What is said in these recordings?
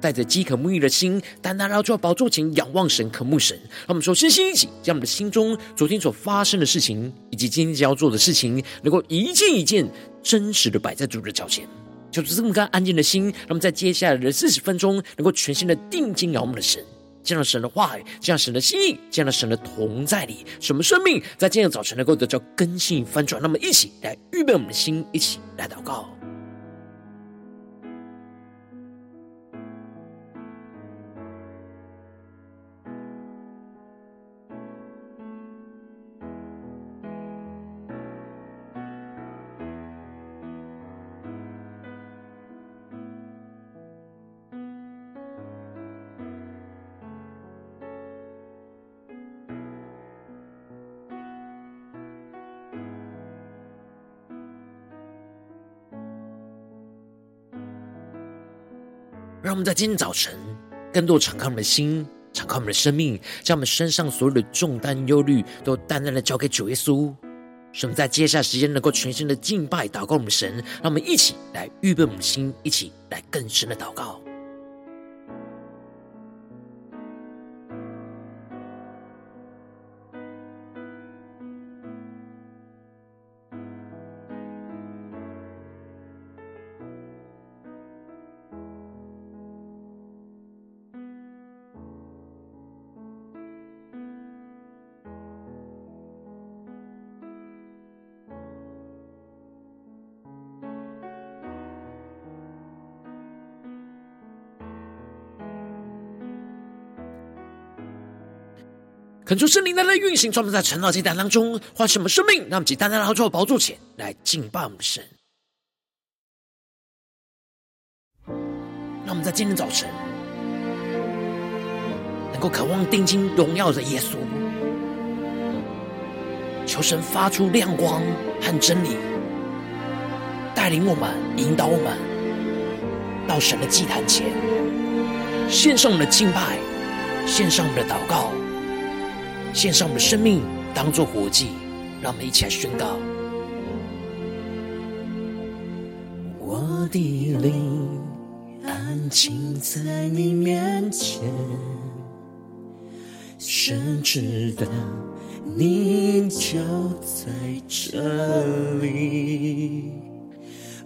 带着饥渴沐浴的心，单单来到宝座前仰望神，渴慕神。让我们说，星星一起，将我们的心中昨天所发生的事情，以及今天将要做的事情，能够一件一件真实的摆在主的脚前。就是这么干安静的心，那么在接下来的四十分钟，能够全心的定睛仰望的神。见到神的话语，见到神的心意，见到神的同在里，什么生命在今天早晨能够得到更新翻转？那么，一起来预备我们的心，一起来祷告。让我们在今天早晨，更多敞开我们的心，敞开我们的生命，将我们身上所有的重担、忧虑，都淡淡的交给主耶稣。使我们在接下来时间能够全心的敬拜、祷告我们神。让我们一起来预备我们心，一起来更深的祷告。恳求圣灵在那运行，专门在晨祷祭坛当中换什么生命？让我们以单单来到宝座前来敬拜我们的神。让我们在今天早晨能够渴望定睛荣耀的耶稣，求神发出亮光和真理，带领我们，引导我们到神的祭坛前，献上我们的敬拜，献上我们的祷告。献上我们的生命，当作活祭，让我们一起来宣告：我的灵安静在你面前，神知道你就在这里。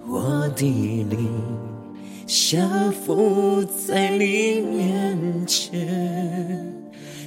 我的灵降服在你面前。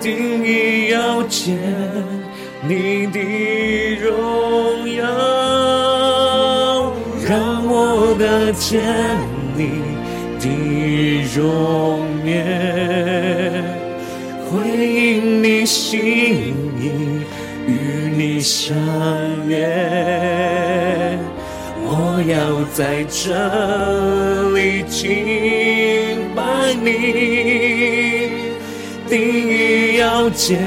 定意要见你的荣耀，让我得见你的容颜，回应你心意，与你相约。我要在这里敬拜你，定意要见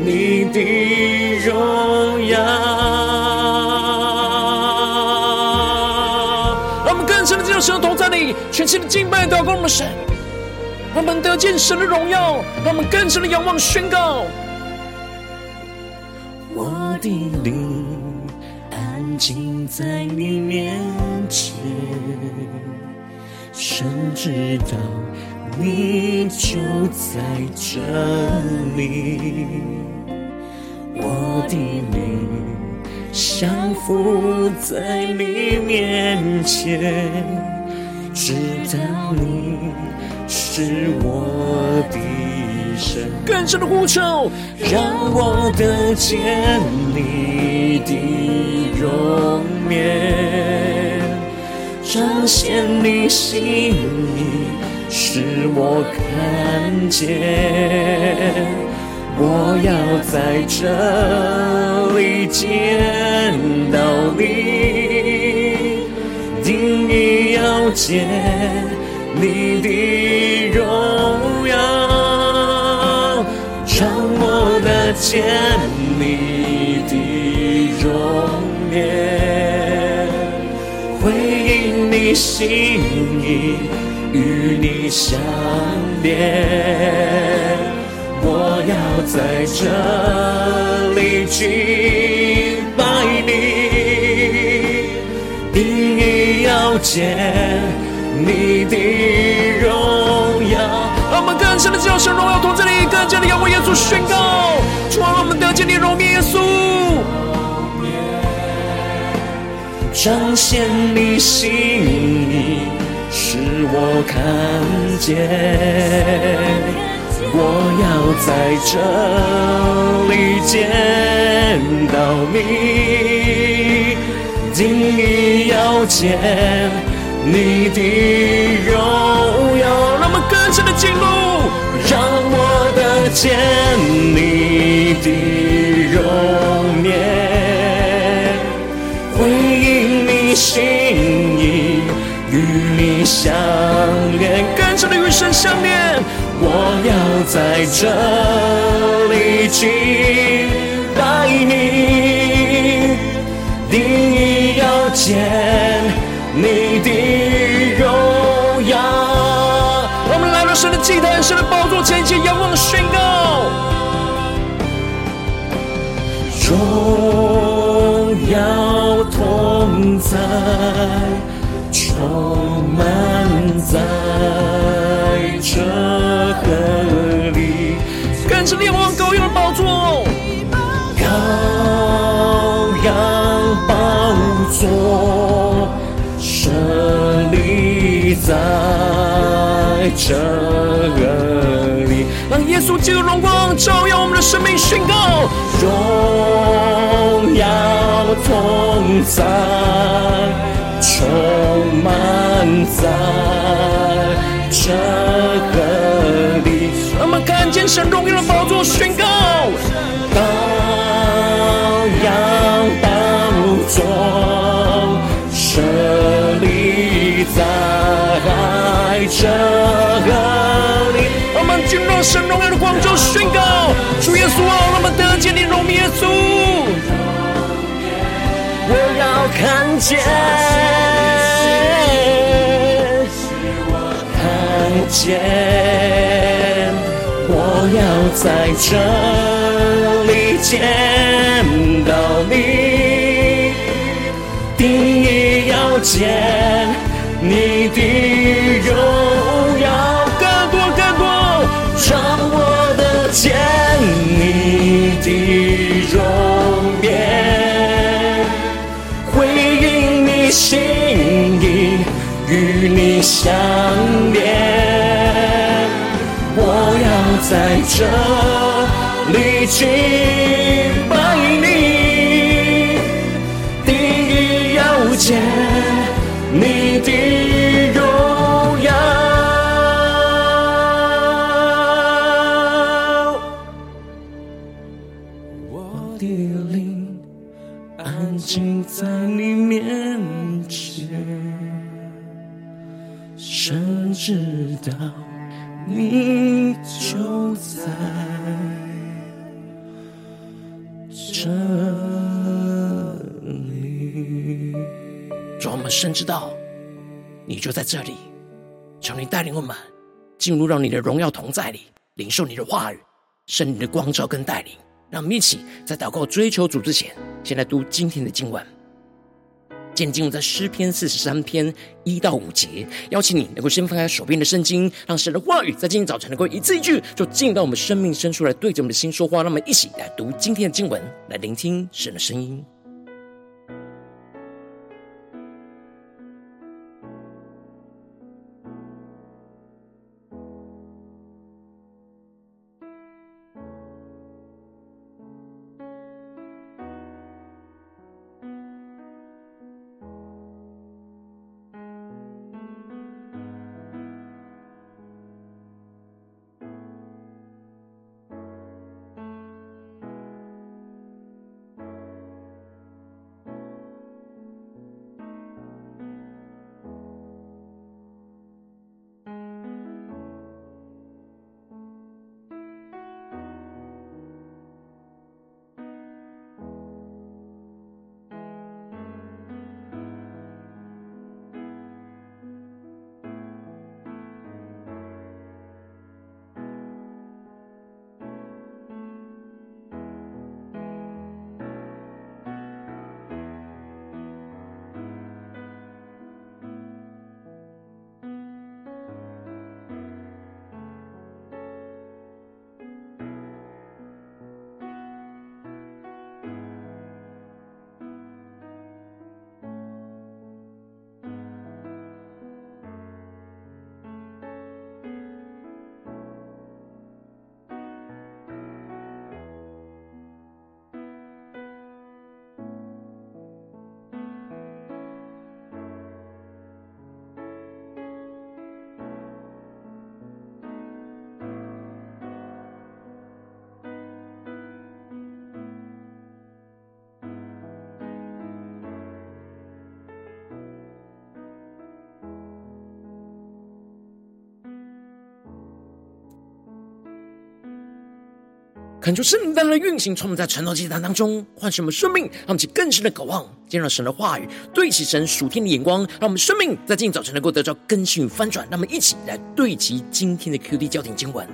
你的荣耀。让我们更深的进入神的同在里，全心的敬拜祷告。我们神，让我们得见神的荣耀，让我们更深的仰望宣告。我的灵安静在你面前，神知道。你就在这里，我的灵降服在你面前，知道你是我的神。更深的呼求，让我得见你的容颜，彰显你心意，使我看见。我要在这里见到你，定意要见你的荣耀，让我的见你的容颜，回应你心意，与你相连。我要在这里敬拜你，定要见你的荣耀。让我们更深的知道神荣耀同在里，更加的要为耶稣宣告，主啊，我们得见你荣耀耶稣，彰显你心意，我看见。我要在这里见到你，定意要见你的荣耀。让我们更深的进入，让我的见你的容颜，回应你心，相连，更深的与神相连。我要在这里敬拜你，定意要见你的荣耀。我们来到神的祭坛，神的宝座前，前仰望的宣告：荣耀同在，充满在。这河里，更是列王羔羊的宝座，羔羊宝座，设立在这河里，让耶稣基督荣光照耀我们的生命，宣告荣耀同在，充满在。这个里，我们看见神荣耀的宝座，宣告羔羊宝座设立在这河里。我们进入神荣耀的光中，宣告主耶稣啊，我们得见你荣面耶稣，看见我看见。我要在这里见到你，第一要见你的荣这力气。你就在这里，求你带领我们进入到你的荣耀同在里，领受你的话语，圣灵的光照跟带领。让我们一起在祷告追求主之前，先来读今天的经文。今天经文在诗篇四十三篇一到五节，邀请你能够先翻开手边的圣经，让神的话语在今天早晨能够一字一句，就进到我们生命深处来，对着我们的心说话。让我们一起来读今天的经文，来聆听神的声音。恳求圣灵当中的运行，充满在晨祷祭坛当中，唤醒我们生命，让我们更深的渴望见到神的话语，对齐神属天的眼光，让我们生命在今早晨能够得到更新与翻转。让我们一起来对齐今天的 QD 焦点经文，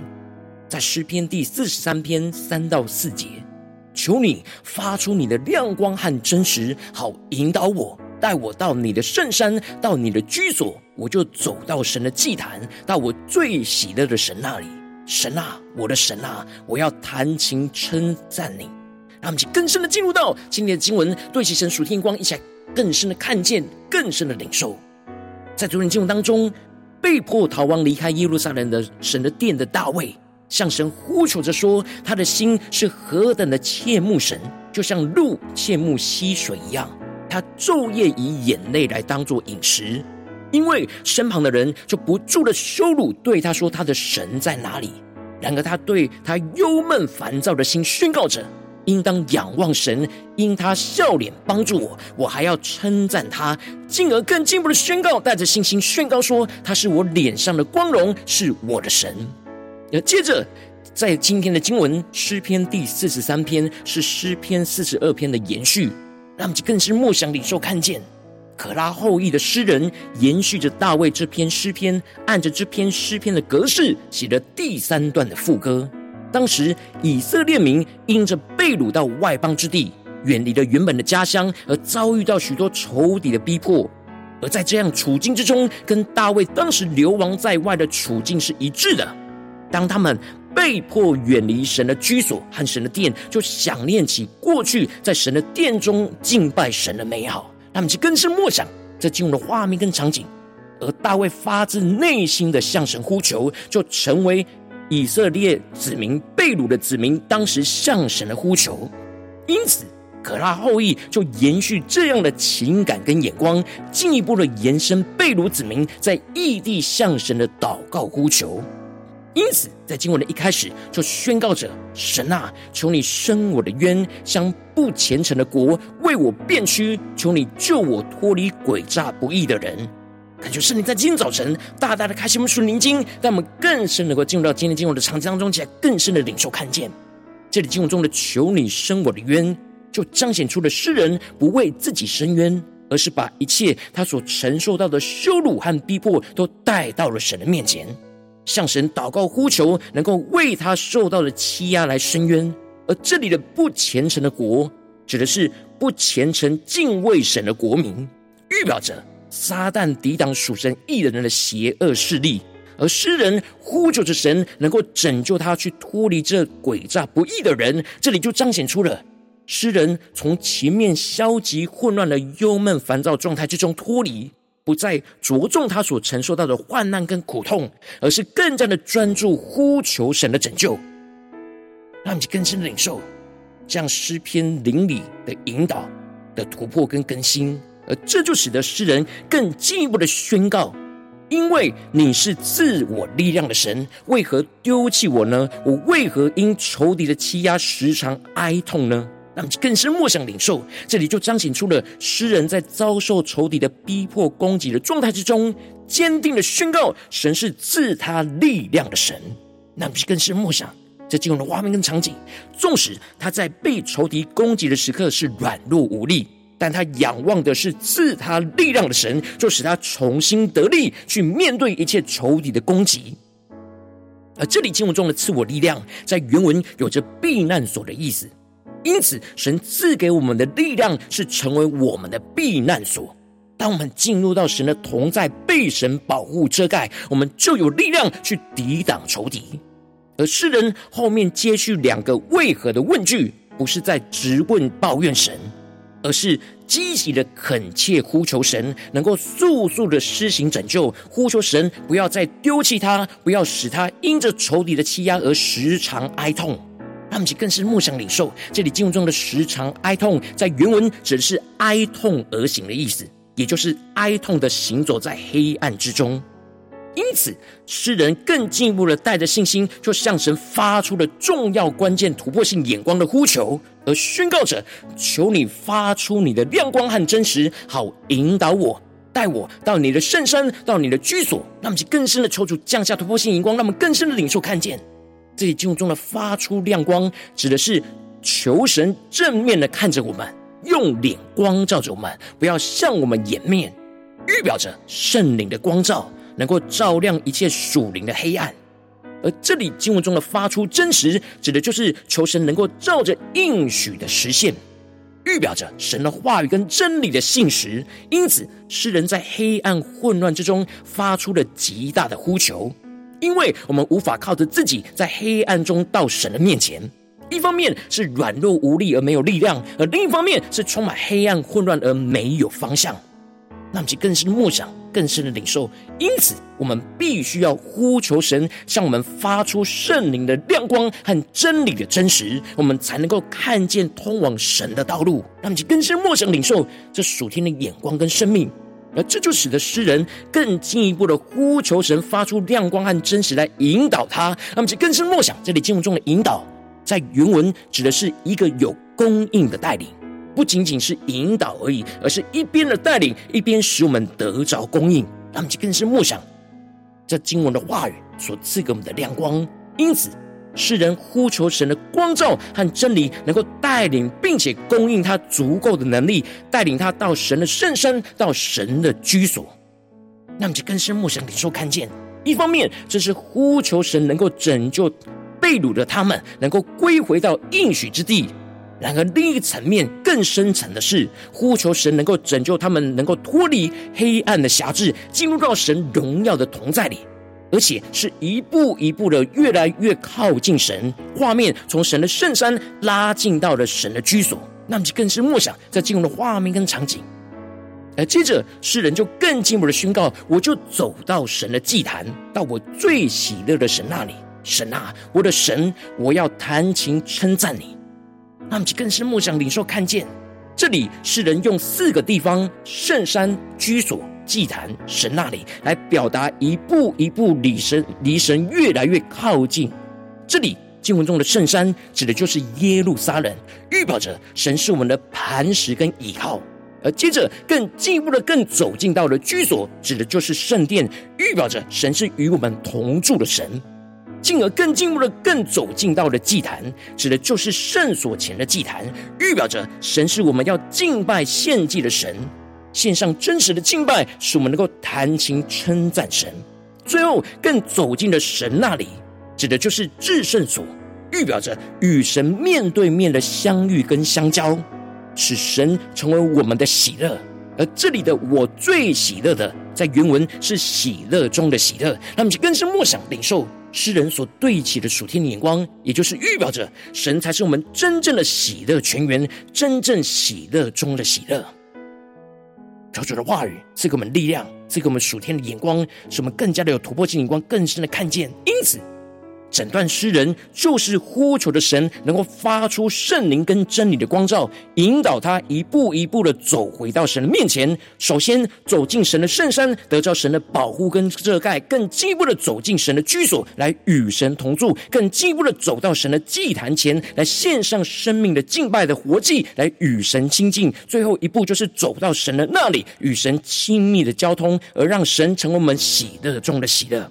在诗篇第四十三篇三到四节，求你发出你的亮光和真实，好引导我，带我到你的圣山，到你的居所，我就走到神的祭坛，到我最喜乐的神那里。神啊，我的神啊，我要弹琴称赞你。让我们去更深的进入到今天的经文，对齐神属天光，一起来更深的看见，更深的领受。在昨天经文当中，被迫逃亡离开耶路撒冷的神的殿的大卫，向神呼求着说，他的心是何等的切慕神，就像鹿切慕溪水一样。他昼夜以眼泪来当作饮食。因为身旁的人就不住的羞辱，对他说：“他的神在哪里？”然而他对他忧闷烦躁的心宣告着：“应当仰望神，因他笑脸帮助我，我还要称赞他。”进而更进一步的宣告，带着信心宣告说：“他是我脸上的光荣，是我的神。”而接着，在今天的经文诗篇第四十三篇是诗篇四十二篇的延续，让我们更是默想领受看见。可拉后裔的诗人延续着大卫这篇诗篇，按着这篇诗篇的格式写了第三段的副歌。当时以色列民因着被掳到外邦之地，远离了原本的家乡，而遭遇到许多仇敌的逼迫。而在这样处境之中，跟大卫当时流亡在外的处境是一致的。当他们被迫远离神的居所和神的殿，就想念起过去在神的殿中敬拜神的美好。他们就更深默想这进入的画面跟场景，而大卫发自内心的向神呼求，就成为以色列子民被掳的子民当时向神的呼求。因此，可拉后裔就延续这样的情感跟眼光，进一步的延伸被掳子民在异地向神的祷告呼求。因此，在经文的一开始就宣告着：“神啊，求你伸我的冤，向不虔诚的国为我辩屈，求你救我脱离诡诈不义的人。”感觉是，你在今天早晨大大的开启我们属灵经，让我们更深能够进入到今天经文的场景当中，起来更深的领受看见。这里经文中的“求你伸我的冤”，就彰显出了诗人不为自己伸冤，而是把一切他所承受到的羞辱和逼迫都带到了神的面前。向神祷告呼求，能够为他受到的欺压来伸冤。而这里的不虔诚的国，指的是不虔诚敬畏神的国民，预表着撒旦抵挡属神义人的邪恶势力。而诗人呼求着神，能够拯救他去脱离这诡诈不义的人。这里就彰显出了诗人从前面消极混乱的忧闷烦躁状态之中脱离。不再着重他所承受到的患难跟苦痛，而是更加的专注呼求神的拯救，让你更深的领受这样诗篇灵里的引导的突破跟更新，而这就使得诗人更进一步的宣告：因为你是自我力量的神，为何丢弃我呢？我为何因仇敌的欺压时常哀痛呢？让更深默想领受，这里就彰显出了诗人在遭受仇敌的逼迫攻击的状态之中，坚定的宣告：神是赐他力量的神。那我们更深默想这经文的画面跟场景。纵使他在被仇敌攻击的时刻是软弱无力，但他仰望的是赐他力量的神，就使他重新得力，去面对一切仇敌的攻击。而这里经文中的“赐我力量”在原文有着避难所的意思。因此，神赐给我们的力量是成为我们的避难所。当我们进入到神的同在，被神保护遮盖，我们就有力量去抵挡仇敌。而诗人后面接续两个为何的问句，不是在直问抱怨神，而是积极的恳切呼求神，能够速速的施行拯救，呼求神不要再丢弃他，不要使他因着仇敌的欺压而时常哀痛。他们其更是梦想领受，这里经文中的时常哀痛，在原文指的是哀痛而行的意思，也就是哀痛的行走在黑暗之中。因此，诗人更进一步的带着信心，就向神发出了重要关键突破性眼光的呼求，而宣告着：求你发出你的亮光和真实，好引导我，带我到你的圣山，到你的居所。让我们更深的求主降下突破性眼光，让我们更深的领受看见。这里经文中的发出亮光，指的是求神正面的看着我们，用脸光照着我们，不要向我们掩面，预表着圣灵的光照能够照亮一切属灵的黑暗。而这里经文中的发出真实，指的就是求神能够照着应许的实现，预表着神的话语跟真理的信实。因此，诗人在黑暗混乱之中发出了极大的呼求。因为我们无法靠着自己在黑暗中到神的面前，一方面是软弱无力而没有力量，而另一方面是充满黑暗混乱而没有方向。那么就更深的默想，更深的领受。因此，我们必须要呼求神向我们发出圣灵的亮光和真理的真实，我们才能够看见通往神的道路。那么就更深默想领受这属天的眼光跟生命。而这就使得诗人更进一步的呼求神发出亮光和真实来引导他。那么，就更深默想，这里经文中的引导，在原文指的是一个有供应的带领，不仅仅是引导而已，而是一边的带领，一边使我们得着供应。那么，就更深默想这经文的话语所赐给我们的亮光。因此。诗人呼求神的光照和真理，能够带领并且供应他足够的能力，带领他到神的圣山，到神的居所。那么就更深默想领受看见，一方面这是呼求神能够拯救被掳的他们，能够归回到应许之地；然而另一个层面更深层的是，呼求神能够拯救他们，能够脱离黑暗的辖制，进入到神荣耀的同在里。而且是一步一步的越来越靠近神，画面从神的圣山拉近到了神的居所，那么就更是默想在进入的画面跟场景。而接着诗人就更进一步的宣告：我就走到神的祭坛，到我最喜乐的神那里。神啊，我的神，我要弹琴称赞你。那么就更是默想领受看见，这里诗人用四个地方：圣山、居所。祭坛神那里来表达一步一步离神离神越来越靠近。这里经文中的圣山指的就是耶路撒冷，预表着神是我们的磐石跟倚靠。而接着更进一步的更走进到了居所，指的就是圣殿，预表着神是与我们同住的神。进而更进一步的更走进到了祭坛，指的就是圣所前的祭坛，预表着神是我们要敬拜献祭的神。献上真实的敬拜，使我们能够弹琴称赞神。最后，更走进了神那里，指的就是至圣所，预表着与神面对面的相遇跟相交，使神成为我们的喜乐。而这里的“我最喜乐的”，在原文是喜乐中的喜乐。那么，就更是默想领受诗人所对齐的属天的眼光，也就是预表着神才是我们真正的喜乐泉源，真正喜乐中的喜乐。求主的话语赐给我们力量，赐给我们属天的眼光，使我们更加的有突破性眼光，更深的看见。因此。整段诗人就是呼求的神能够发出圣灵跟真理的光照，引导他一步一步的走回到神的面前。首先走进神的圣山，得到神的保护跟遮盖；更进一步的走进神的居所，来与神同住；更进一步的走到神的祭坛前来献上生命的敬拜的活祭，来与神亲近。最后一步就是走到神的那里，与神亲密的交通，而让神成为我们喜乐中的喜乐。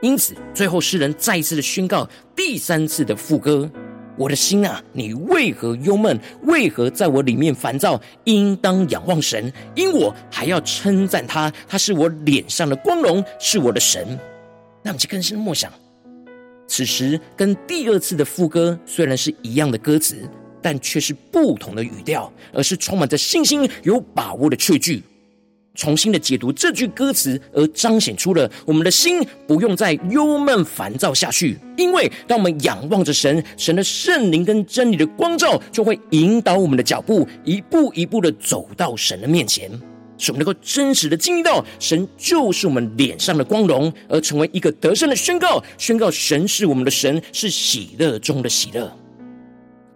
因此，最后诗人再一次的宣告，第三次的副歌：“我的心啊，你为何忧闷？为何在我里面烦躁？应当仰望神，因我还要称赞他，他是我脸上的光荣，是我的神。”那么，就更深默想，此时跟第二次的副歌虽然是一样的歌词，但却是不同的语调，而是充满着信心、有把握的确据。重新的解读这句歌词，而彰显出了我们的心不用再忧闷烦躁下去。因为当我们仰望着神，神的圣灵跟真理的光照，就会引导我们的脚步，一步一步的走到神的面前，使我们能够真实的经历到神就是我们脸上的光荣，而成为一个得胜的宣告，宣告神是我们的神，是喜乐中的喜乐。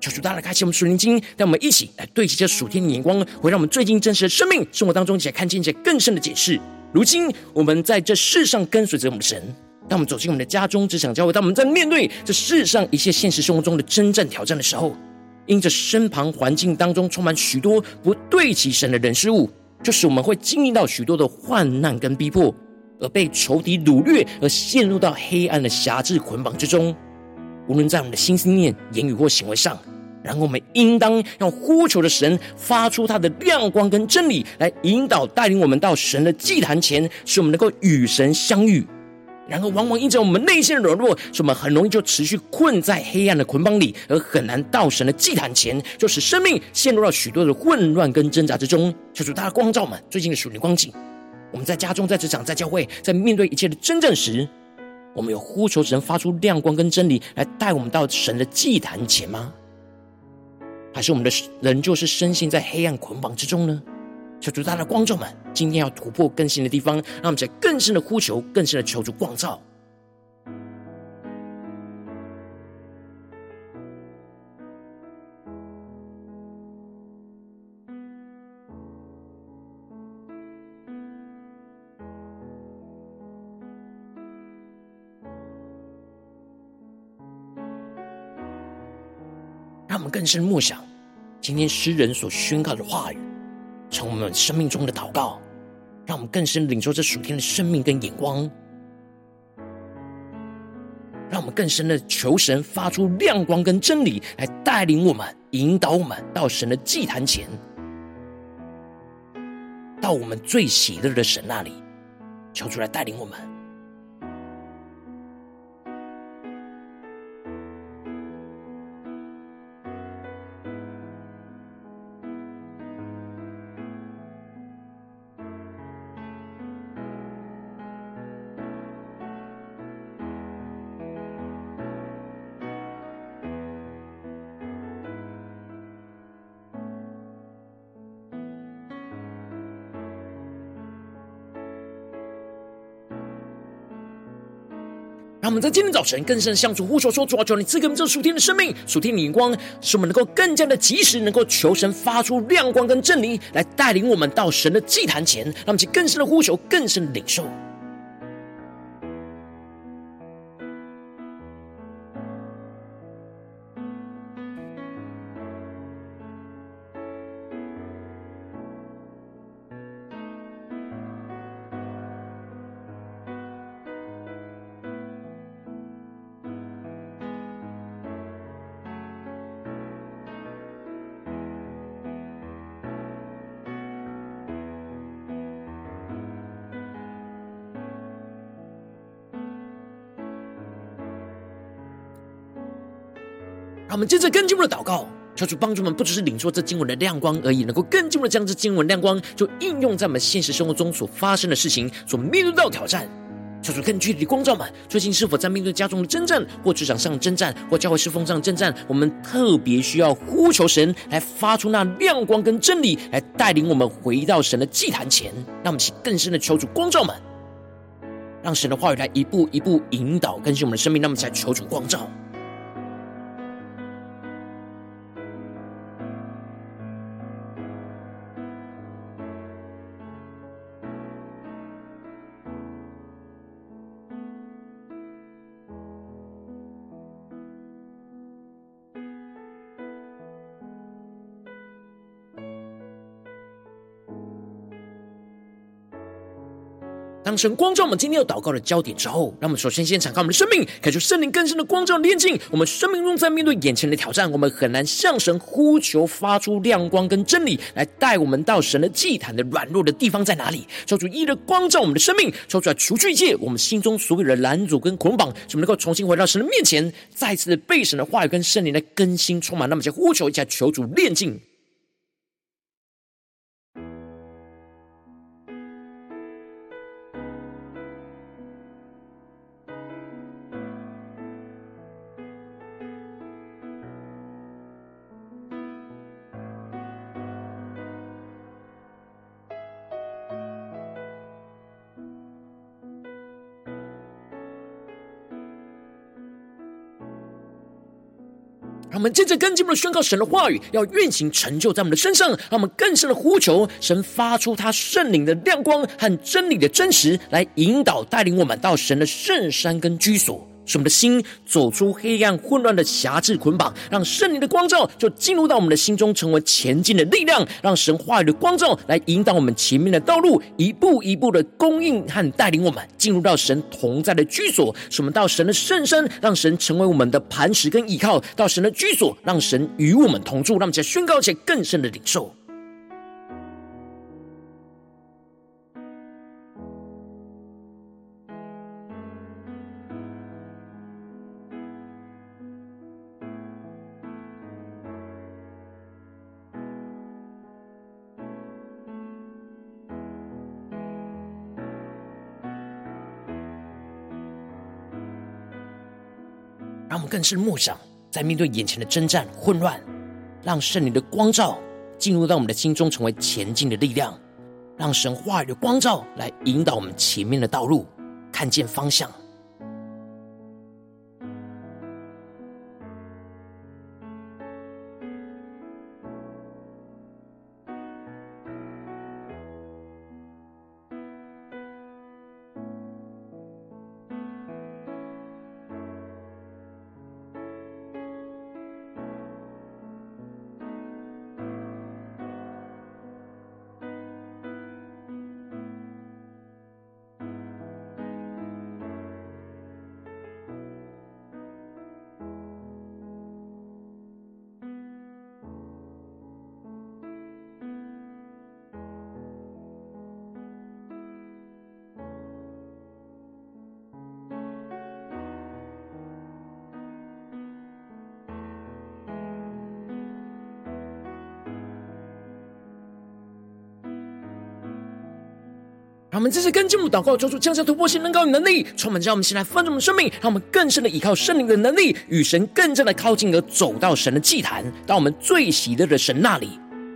求主大大开启我们属灵经，让我们一起来对齐这属天的眼光，会让我们最近真实的生命生活当中，一起来看见一些更深的解释。如今我们在这世上跟随着我们的神，当我们走进我们的家中，只想教会；当我们在面对这世上一切现实生活中的征战挑战的时候，因着身旁环境当中充满许多不对齐神的人事物，就使我们会经历到许多的患难跟逼迫。而被仇敌掳掠，而陷入到黑暗的辖制捆绑之中。无论在我们的心思念、言语或行为上，然后我们应当要呼求的神发出他的亮光跟真理，来引导带领我们到神的祭坛前，使我们能够与神相遇。然而，往往因着我们内心的软弱，使我们很容易就持续困在黑暗的捆绑里，而很难到神的祭坛前，就使生命陷入到许多的混乱跟挣扎之中。求主大家光照们最近的属灵光景。我们在家中、在职场、在教会，在面对一切的真正时，我们有呼求神发出亮光跟真理，来带我们到神的祭坛前吗？还是我们的人就是深陷在黑暗捆绑之中呢？求主，大的观众们，今天要突破更新的地方，让我们在更深的呼求、更深的求主光照。更深默想今天诗人所宣告的话语，从我们生命中的祷告，让我们更深领受这属天的生命跟眼光，让我们更深的求神发出亮光跟真理，来带领我们、引导我们到神的祭坛前，到我们最喜乐的神那里，求主来带领我们。让我们在今天早晨更深向主呼求说：“主啊，求你赐给我们这属天的生命、属天的眼光，使我们能够更加的及时，能够求神发出亮光跟真理，来带领我们到神的祭坛前，让我们去更深的呼求，更深的领受。”让我们接着更进一步的祷告，求主帮助我们，不只是领受这经文的亮光而已，能够更进一步的将这经文亮光就应用在我们现实生活中所发生的事情，所面对到的挑战。求主更具体的光照们，最近是否在面对家中的征战，或职场上的征战，或教会侍奉上的征战？我们特别需要呼求神来发出那亮光跟真理，来带领我们回到神的祭坛前。让我们去更深的求主光照们，让神的话语来一步一步引导更新我们的生命。那么才求主光照。神光照我们今天要祷告的焦点之后，让我们首先先敞开我们的生命，感受圣灵更深的光照炼净。我们生命中在面对眼前的挑战，我们很难向神呼求，发出亮光跟真理来带我们到神的祭坛的软弱的地方在哪里？求主一的光照我们的生命，求主来除去一切我们心中所有的拦阻跟捆绑，使我们能够重新回到神的面前，再次被神的话语跟圣灵的更新充满。那么，就呼求一下，求主炼净。我们接着更进一步的宣告神的话语，要运行成就在我们的身上。让我们更深的呼求神发出他圣灵的亮光和真理的真实，来引导带领我们到神的圣山跟居所。使我们的心走出黑暗混乱的辖制捆绑，让圣灵的光照就进入到我们的心中，成为前进的力量，让神话语的光照来引导我们前面的道路，一步一步的供应和带领我们进入到神同在的居所，使我们到神的圣身，让神成为我们的磐石跟依靠；到神的居所，让神与我们同住，让我们在宣告且更深的领受。让我们更是默想，在面对眼前的征战混乱，让圣灵的光照进入到我们的心中，成为前进的力量，让神话语的光照来引导我们前面的道路，看见方向。这次跟进我们祷告，求主降下突破性、能高与能力，充满着我们，先来翻转我们生命，让我们更深的依靠圣灵的能力，与神更加的靠近，而走到神的祭坛，到我们最喜乐的神那里，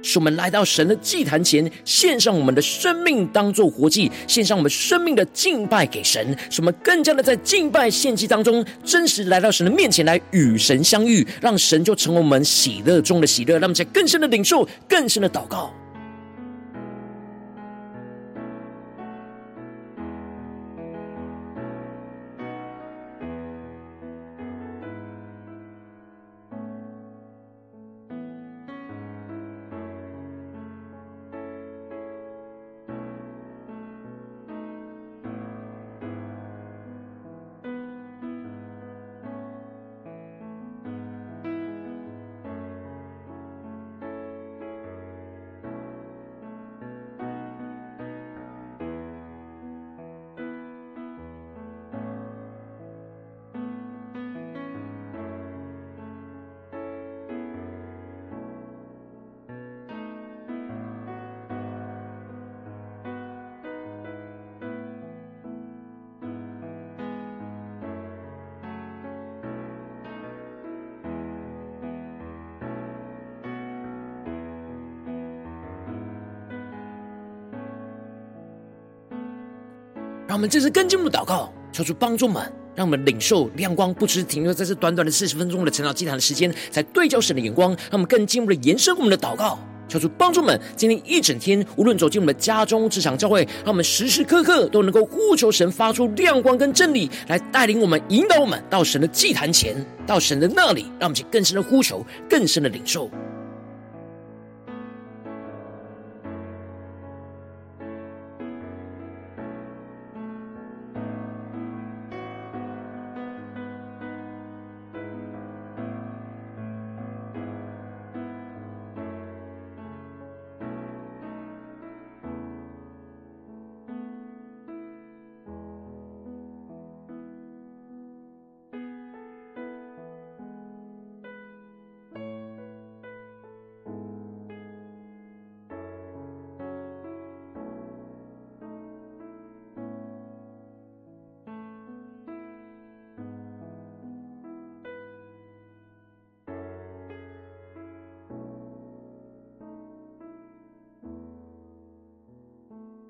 使我们来到神的祭坛前，献上我们的生命当做活祭，献上我们生命的敬拜给神，使我们更加的在敬拜献祭当中，真实来到神的面前来与神相遇，让神就成为我们喜乐中的喜乐，让我们在更深的领受、更深的祷告。我们这次更进一步祷告，求主帮助们，让我们领受亮光，不只是停留在这短短的四十分钟的晨祷祭坛的时间，才对焦神的眼光，让我们更进一步的延伸我们的祷告，求主帮助们，今天一整天，无论走进我们的家中、职场、教会，让我们时时刻刻都能够呼求神发出亮光跟真理，来带领我们、引导我们到神的祭坛前，到神的那里，让我们去更深的呼求，更深的领受。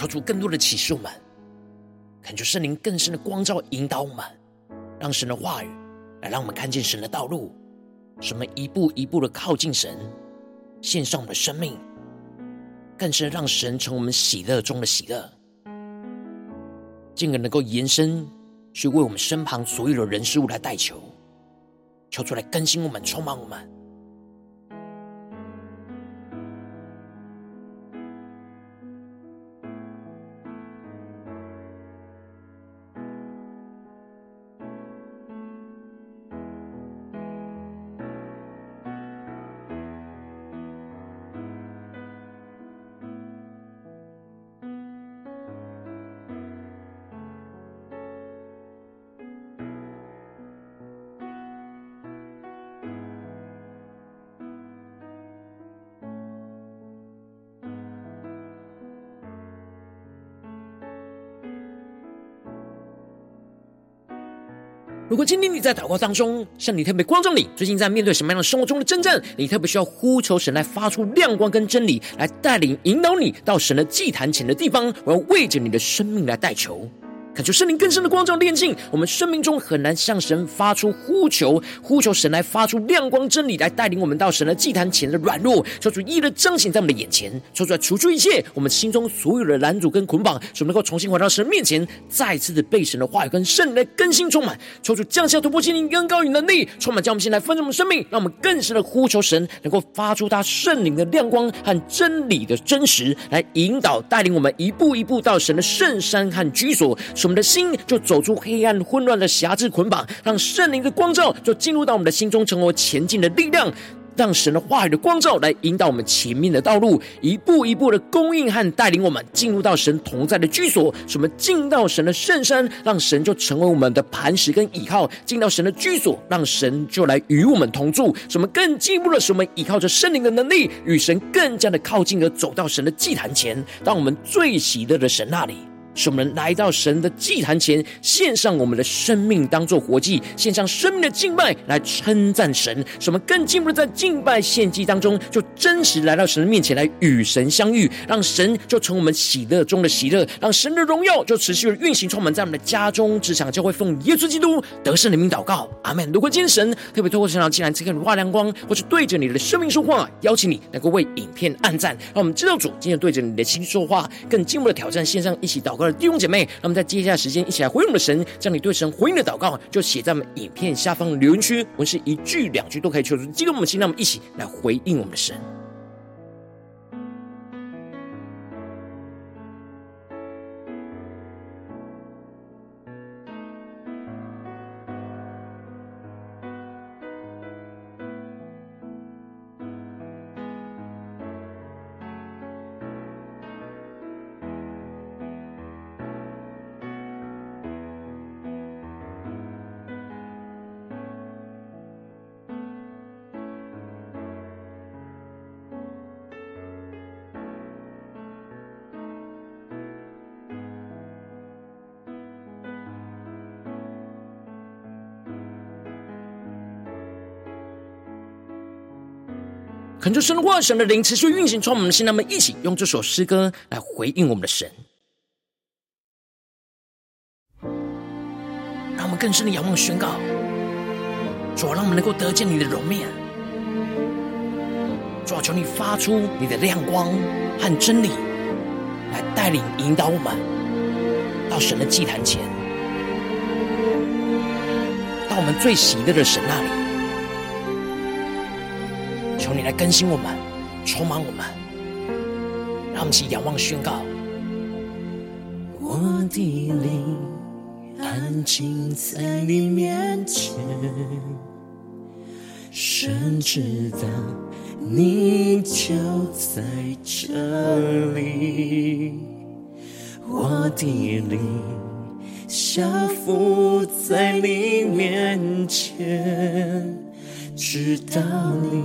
求主更多的启示我们，恳求圣灵更深的光照引导我们，让神的话语来让我们看见神的道路，使我们一步一步的靠近神，献上我们的生命，更是让神成我们喜乐中的喜乐，进而能够延伸去为我们身旁所有的人事物来代求，求主来更新我们，充满我们。如果今天你在祷告当中，像你特别光照你，最近在面对什么样的生活中的真正，你特别需要呼求神来发出亮光跟真理，来带领引导你到神的祭坛前的地方，我要为着你的生命来代求。恳求圣灵更深的光照炼净我们生命中很难向神发出呼求，呼求神来发出亮光真理，来带领我们到神的祭坛前的软弱，求主一一的彰显在我们的眼前，求主来除去一切我们心中所有的拦阻跟捆绑，使我们能够重新回到神面前，再次的被神的话语跟圣灵来更新充满，求主降下突破心灵更高与能力，充满将我们心来分盛我们生命，让我们更深的呼求神，能够发出他圣灵的亮光和真理的真实，来引导带领我们一步一步到神的圣山和居所。使我我们的心就走出黑暗混乱的辖制捆绑，让圣灵的光照就进入到我们的心中，成为前进的力量。让神的话语的光照来引导我们前面的道路，一步一步的供应和带领我们进入到神同在的居所。什么进到神的圣山，让神就成为我们的磐石跟倚靠；进到神的居所，让神就来与我们同住。什么更进一步的，使我们依靠着圣灵的能力，与神更加的靠近，而走到神的祭坛前，到我们最喜乐的神那里。使我们来到神的祭坛前，献上我们的生命当做活祭，献上生命的敬拜来称赞神。使我们更进一步在敬拜献祭当中，就真实来到神的面前来与神相遇，让神就从我们喜乐中的喜乐，让神的荣耀就持续的运行充满在我们的家中、职场、教会，奉耶稣基督得胜的名祷告，阿门。如果今天神特别透过神的进来，赐给你发亮光，或是对着你的生命说话，邀请你能够为影片按赞，让我们知道主今天对着你的心说话，更进一步的挑战线上一起祷告。弟兄姐妹，那么在接下来时间一起来回应我们的神，将你对神回应的祷告就写在我们影片下方的留言区，文是一句两句都可以求助激动我们的心，那么一起来回应我们的神。恳求神的话，神的灵持续运行，从我们的心，让我们一起用这首诗歌来回应我们的神，让我们更深的仰望宣告，主啊，让我们能够得见你的容面，主啊，求你发出你的亮光和真理，来带领引导我们到神的祭坛前，到我们最喜乐的神那里。求你来更新我们，充满我们，让我们一起仰望宣告。我的灵安静在你面前，神知道你就在这里。我的灵降服在你面前，知道你。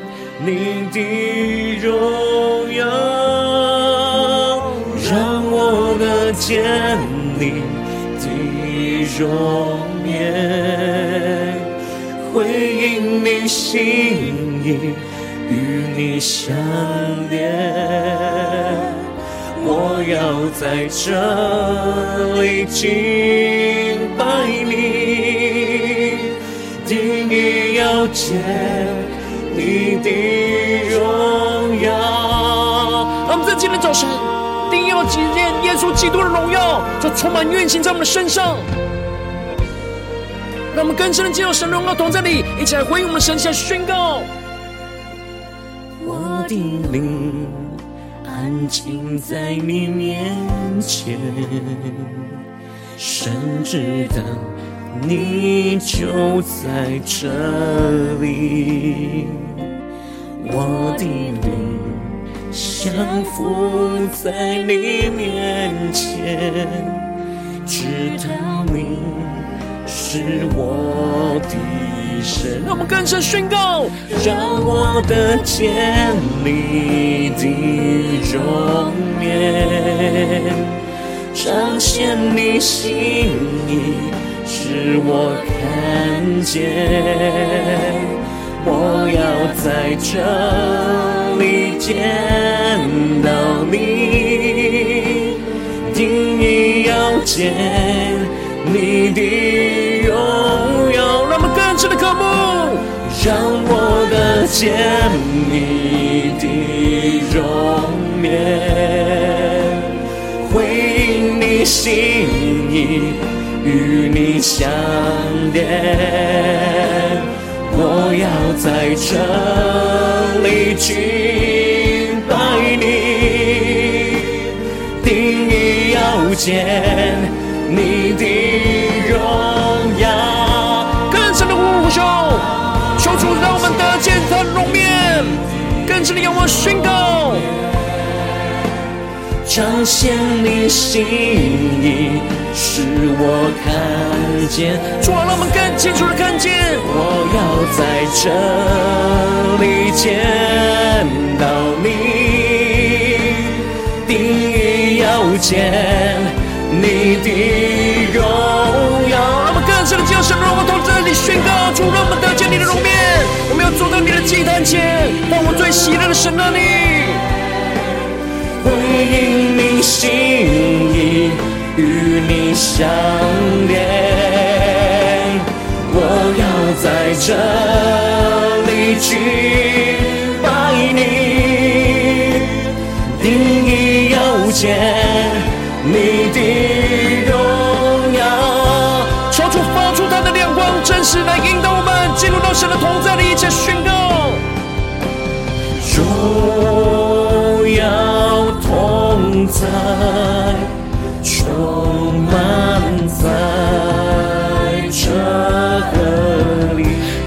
你的荣耀，让我能见你的容颜，回应你心意，与你相连。我要在这里敬拜你，定意要见的荣耀。让我们在今天早上，定意要见耶稣基督的荣耀，就充满运行在我们的身上。让我们更深的进入神荣耀同在里，一起来回应我们的神，下宣告：我的灵。安静在你面前，深知道你就在这里。我的灵降服在你面前，知道你是我的神。让我们更深宣告，让我得见你的容颜，彰显你心意，使我看见。我要在这里见到你，定意要见你的荣耀。的渴慕，让我得见你的容颜，回应你心意，与你相连。我要在这里敬拜你，定义要见你的荣耀。更深的呼求，求主让我们得见他的容面，更深的仰望宣告。彰显你心意，使我看见。主啊，让我们更清楚的看见。我要在这里见到你，定意要见你的荣耀。让我们更深的将神荣耀同在这里宣告，主，让我们得见你的容面。我们要走到你的祭坛前，当我最喜乐的神啊，你回应你心意，与你相连。我要在这里敬拜你，定意要见你的荣耀。求主发出他的亮光，真实来引导我们进入到神的同在里。宣告，荣耀同在，充满在这里。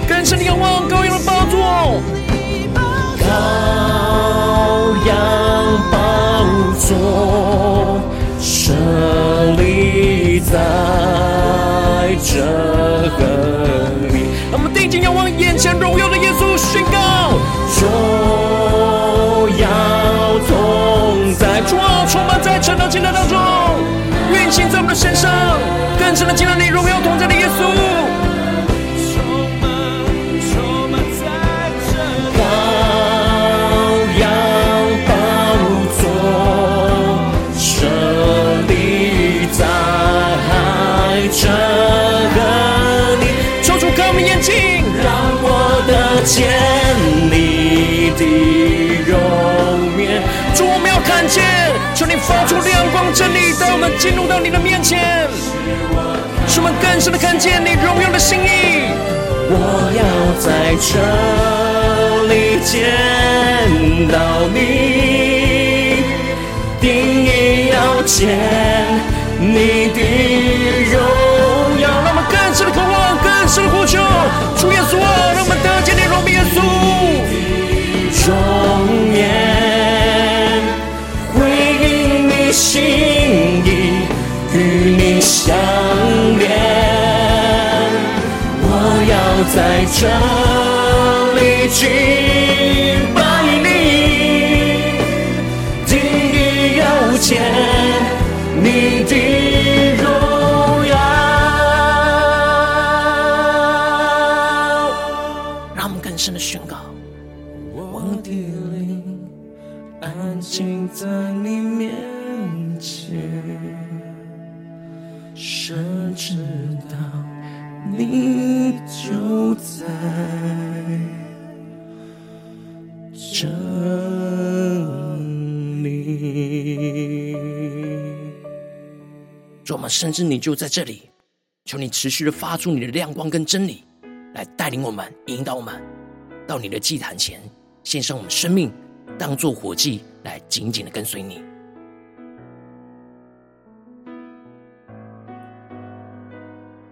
更深的仰望，羔羊的宝座，羔羊宝座设立在这里。我们定睛仰望眼前荣耀的耶稣。宣告，在，主啊，充满在晨祷敬拜当中，运行在我们的身上，更深的进入你荣耀同在的耶稣。求你发出亮光真理，带我们进入到你的面前，使我们更深的看见你荣耀的心意。我要在这里见到你，定意要见你的荣耀。让我们更深的渴望，更深的呼求，在这里主，你就在这里，求你持续的发出你的亮光跟真理，来带领我们、引导我们到你的祭坛前。献上我们生命，当做火祭，来紧紧的跟随你。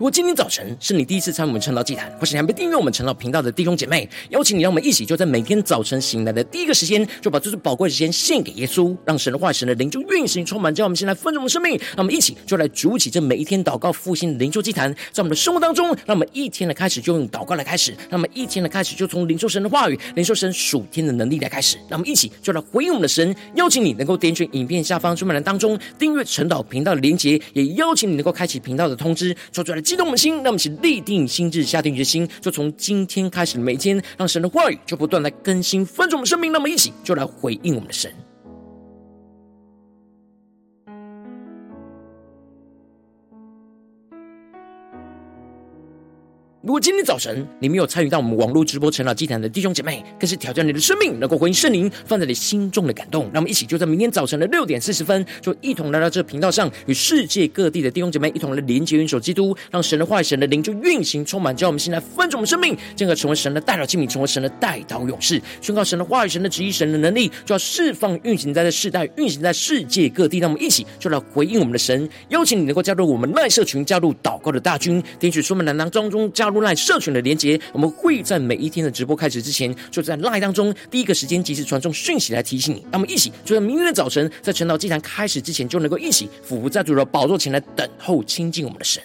如果今天早晨是你第一次参与我们晨祷祭坛，或是你还没订阅我们晨祷频道的弟兄姐妹，邀请你，让我们一起就在每天早晨醒来的第一个时间，就把这最宝贵的时间献给耶稣，让神的话语、神的灵就运行充满，叫我们先来丰盛我们生命。让我们一起就来筑起这每一天祷告复兴的灵修祭坛，在我们的生活当中，让我们一天的开始就用祷告来开始，让我们一天的开始就从灵受神的话语、灵受神属天的能力来开始。让我们一起就来回应我们的神，邀请你能够点选影片下方说明栏当中订阅晨祷频道的连结，也邀请你能够开启频道的通知，说出来激动我们心，让我们一起立定心志，下定决心，就从今天开始每天，让神的话语就不断来更新分盛我们生命。那么一起就来回应我们的神。如果今天早晨你没有参与到我们网络直播晨祷祭坛的弟兄姐妹，更是挑战你的生命，能够回应圣灵放在你心中的感动。让我们一起就在明天早晨的六点四十分，就一同来到这频道上，与世界各地的弟兄姐妹一同来连接、元首基督，让神的话语、神的灵就运行充满，叫我们现在分盛我们生命，进而成为神的代祷器皿，成为神的代祷勇士，宣告神的话语、神的旨意、神的能力，就要释放、运行在这世代，运行在世界各地。让我们一起就来回应我们的神，邀请你能够加入我们赖社群，加入祷告的大军，听取说明栏当中加入入。赖社群的连接，我们会在每一天的直播开始之前，就在 Live 当中第一个时间及时传送讯息来提醒你。让我们一起就在明天的早晨，在晨祷祭坛开始之前，就能够一起俯伏在主的宝座前来等候亲近我们的神。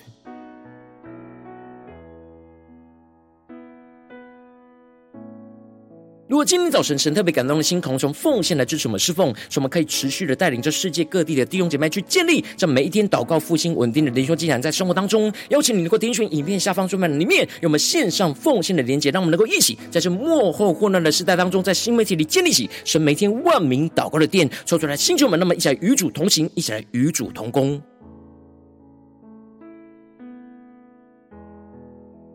如果今天早晨神特别感动的心，同从奉献来支持我们侍奉，使我们可以持续的带领着世界各地的弟兄姐妹去建立这每一天祷告复兴稳定的灵修进展，在生活当中，邀请你能够点选影片下方说明里面有我们线上奉献的连结，让我们能够一起在这幕后混乱的时代当中，在新媒体里建立起神每天万名祷告的殿，抽出来星球们，那么一起来与主同行，一起来与主同工。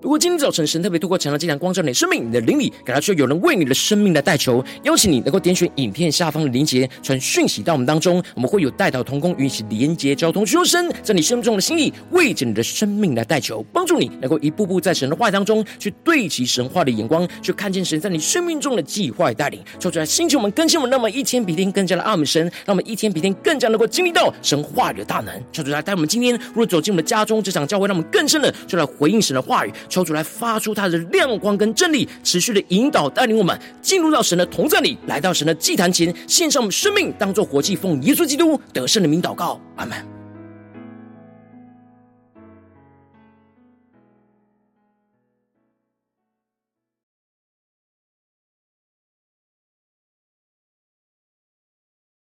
如果今天早晨神特别透过晨祷祭坛光照你的生命，你的灵里感到需要有人为你的生命来代求，邀请你能够点选影片下方的连结，传讯息到我们当中，我们会有代祷同工与你连结交通，求神在你生命中的心意，为着你的生命来代求，帮助你能够一步步在神的话语当中去对齐神话的眼光，去看见神在你生命中的计划带领，说出来，星球我们更新我们，那么一天比一天更加的爱我们神，让我们一天比一天更加能够经历到神话语的大能，说出来，带我们今天如果走进我们的家中这场教会，让我们更深的就来回应神的话语。求主来发出他的亮光跟真理，持续的引导带领我们进入到神的同在里，来到神的祭坛前，献上我们生命，当做活祭，奉耶稣基督得胜的名祷告，阿门。